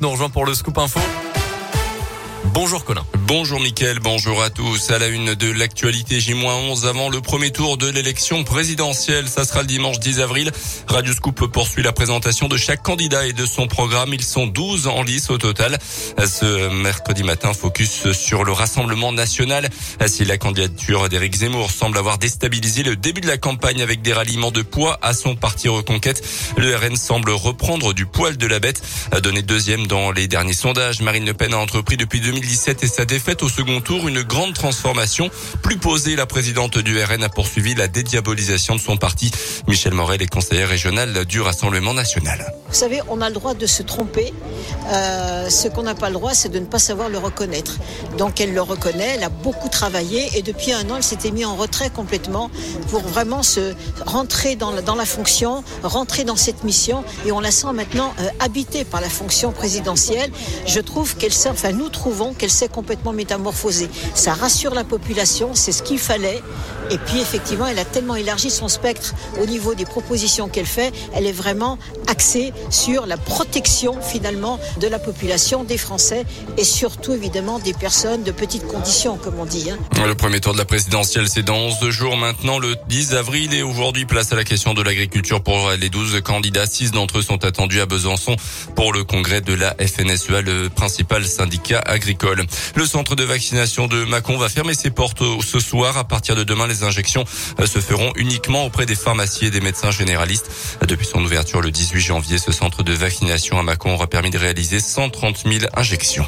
nous rejoint pour le scoop info. Bonjour Colin. Bonjour Mickaël, bonjour à tous. À la une de l'actualité J-11 avant le premier tour de l'élection présidentielle. Ça sera le dimanche 10 avril. Radio Scoop poursuit la présentation de chaque candidat et de son programme. Ils sont 12 en lice au total. Ce mercredi matin, focus sur le Rassemblement national. Si la candidature d'Éric Zemmour semble avoir déstabilisé le début de la campagne avec des ralliements de poids à son parti Reconquête, le RN semble reprendre du poil de la bête. Donné deuxième dans les derniers sondages, Marine Le Pen a entrepris depuis 2017 et sa défaite au second tour une grande transformation. Plus posée, la présidente du RN a poursuivi la dédiabolisation de son parti. Michel Morel est conseiller régional du Rassemblement national. Vous savez, on a le droit de se tromper. Euh, ce qu'on n'a pas le droit, c'est de ne pas savoir le reconnaître. Donc elle le reconnaît, elle a beaucoup travaillé et depuis un an, elle s'était mise en retrait complètement pour vraiment se rentrer dans la, fonction, rentrer dans cette mission et on la sent maintenant euh, habitée par la fonction présidentielle. Je trouve qu'elle sert, enfin nous trouvons qu'elle s'est complètement métamorphosée. Ça rassure la population, c'est ce qu'il fallait. Et puis effectivement, elle a tellement élargi son spectre au niveau des propositions qu'elle fait. Elle est vraiment axée sur la protection finalement de la population, des Français et surtout évidemment des personnes de petites conditions, comme on dit. Hein. Le premier tour de la présidentielle, c'est dans 11 jours maintenant, le 10 avril. Et aujourd'hui, place à la question de l'agriculture pour les 12 candidats. Six d'entre eux sont attendus à Besançon pour le congrès de la FNSEA, le principal syndicat agricole. Le centre de vaccination de Mâcon va fermer ses portes ce soir. À partir de demain, les injections euh, se feront uniquement auprès des pharmacies et des médecins généralistes. Depuis son ouverture le 18 janvier, ce centre de vaccination à Mâcon aura permis de réaliser 130 000 injections.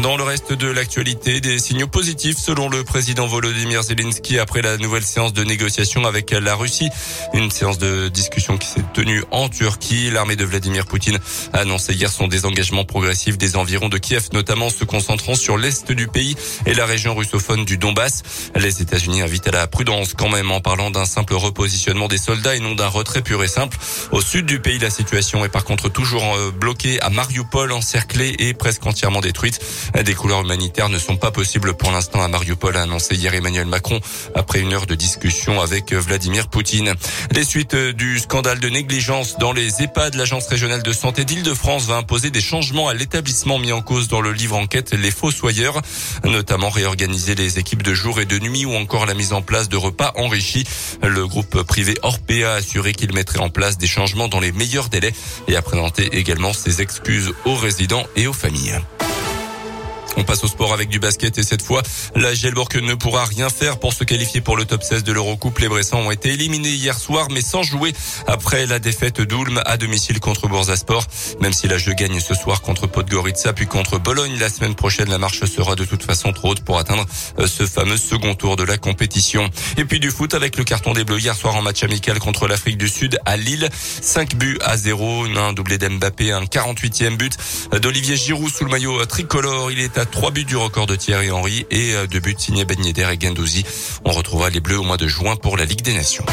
Dans le reste de l'actualité, des signaux positifs selon le président Volodymyr Zelensky après la nouvelle séance de négociation avec la Russie. Une séance de discussion qui s'est tenue en Turquie. L'armée de Vladimir Poutine a annoncé hier son désengagement progressif des environs de Kiev, notamment se concentrant sur l'est du pays et la région russophone du Donbass. Les États-Unis invitent à la prudence quand même en parlant d'un simple repositionnement des soldats et non d'un retrait pur et simple. Au sud du pays, la situation est par contre toujours euh, bloquée à Mariupol, encerclée et presque entièrement détruite. Des couleurs humanitaires ne sont pas possibles pour l'instant à Mariupol, a annoncé hier Emmanuel Macron après une heure de discussion avec Vladimir Poutine. Les suites du scandale de négligence dans les EHPAD, l'agence régionale de santé d'Île-de-France va imposer des changements à l'établissement mis en cause dans le livre enquête Les Fossoyeurs, notamment réorganiser les équipes de jour et de nuit ou encore la mise en place de repas enrichis. Le groupe privé Orpea a assuré qu'il mettrait en place des changements dans les meilleurs délais et a présenté également ses excuses aux résidents et aux familles. On passe au sport avec du basket et cette fois, la Gelbourg ne pourra rien faire pour se qualifier pour le top 16 de l'Eurocoupe. Les Bressans ont été éliminés hier soir, mais sans jouer après la défaite d'Ulm à domicile contre Boursasport. Même si la jeu gagne ce soir contre Podgorica puis contre Bologne, la semaine prochaine, la marche sera de toute façon trop haute pour atteindre euh, ce fameux second tour de la compétition. Et puis du foot avec le carton des Bleus hier soir en match amical contre l'Afrique du Sud à Lille. 5 buts à 0, un doublé d'Mbappé, un 48e but d'Olivier Giroud sous le maillot tricolore. Trois buts du record de Thierry Henry et deux buts signés Ben Yedder et Gendouzi. On retrouvera les Bleus au mois de juin pour la Ligue des Nations.